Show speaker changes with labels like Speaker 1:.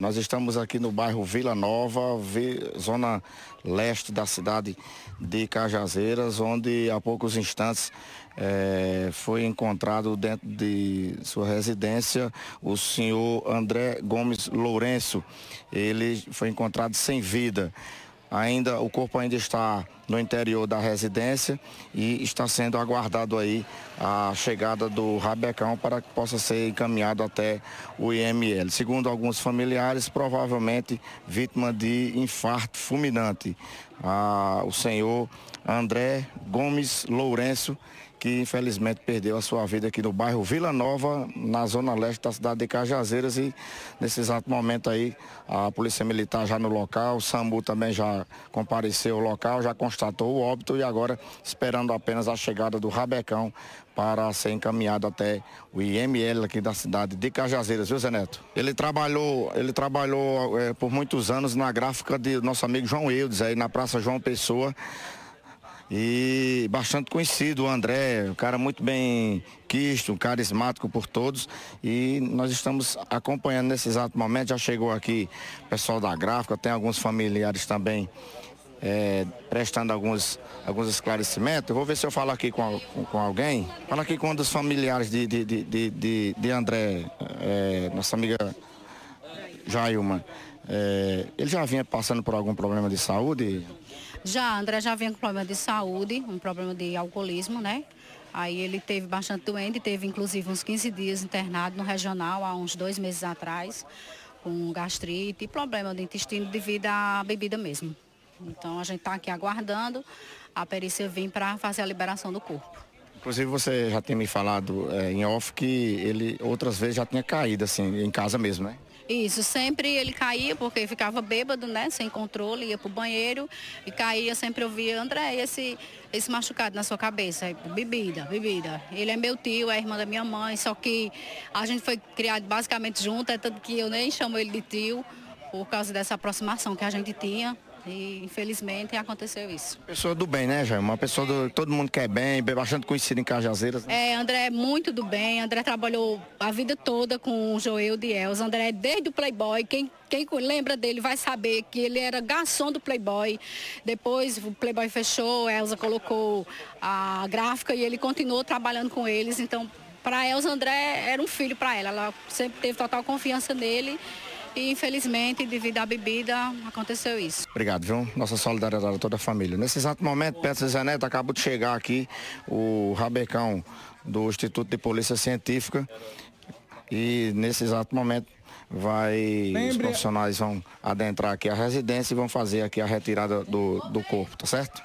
Speaker 1: Nós estamos aqui no bairro Vila Nova, zona leste da cidade de Cajazeiras, onde há poucos instantes é, foi encontrado dentro de sua residência o senhor André Gomes Lourenço. Ele foi encontrado sem vida. Ainda o corpo ainda está no interior da residência e está sendo aguardado aí a chegada do rabecão para que possa ser encaminhado até o IML. Segundo alguns familiares, provavelmente vítima de infarto fulminante. Ah, o senhor André Gomes Lourenço que infelizmente perdeu a sua vida aqui no bairro Vila Nova, na zona leste da cidade de Cajazeiras e nesse exato momento aí a Polícia Militar já no local, o SAMU também já compareceu ao local, já constatou o óbito e agora esperando apenas a chegada do Rabecão para ser encaminhado até o IML aqui da cidade de Cajazeiras, viu Zé Neto? Ele trabalhou, ele trabalhou é, por muitos anos na gráfica de nosso amigo João Eudes, aí na Praça João Pessoa, e bastante conhecido, o André, um cara muito bem quisto, carismático por todos e nós estamos acompanhando nesse exato momento, já chegou aqui o pessoal da gráfica, tem alguns familiares também é, prestando alguns, alguns esclarecimentos. Eu vou ver se eu falo aqui com, com, com alguém. Fala aqui com um dos familiares de, de, de, de, de André, é, nossa amiga Jailma. É, ele já vinha passando por algum problema de saúde?
Speaker 2: Já, André já vinha com problema de saúde, um problema de alcoolismo, né? Aí ele teve bastante doente, teve inclusive uns 15 dias internado no regional há uns dois meses atrás, com gastrite e problema de intestino devido à bebida mesmo. Então a gente está aqui aguardando a perícia vir para fazer a liberação do corpo.
Speaker 1: Inclusive você já tinha me falado é, em off que ele outras vezes já tinha caído assim em casa mesmo, né?
Speaker 2: Isso, sempre ele caía porque ficava bêbado, né? Sem controle, ia pro banheiro e caía, sempre eu via, André, esse, esse machucado na sua cabeça, bebida, bebida. Ele é meu tio, é irmã da minha mãe, só que a gente foi criado basicamente junto, é tanto que eu nem chamo ele de tio, por causa dessa aproximação que a gente tinha. E infelizmente aconteceu isso.
Speaker 1: Pessoa do bem, né, Jair? Uma pessoa do todo mundo quer bem, bastante conhecida em Cajazeiras.
Speaker 2: Né? É, André é muito do bem. André trabalhou a vida toda com o Joel de Elza. André é desde o Playboy. Quem, quem lembra dele vai saber que ele era garçom do Playboy. Depois o Playboy fechou, Elza colocou a gráfica e ele continuou trabalhando com eles. Então, para Elza, André era um filho para ela. Ela sempre teve total confiança nele e infelizmente, devido à bebida, aconteceu isso.
Speaker 1: Obrigado, viu? Nossa solidariedade a toda a família. Nesse exato momento, Pedro Zé Neto acabou de chegar aqui o Rabecão do Instituto de Polícia Científica e nesse exato momento vai Lembre... os profissionais vão adentrar aqui a residência e vão fazer aqui a retirada do, do corpo, tá certo?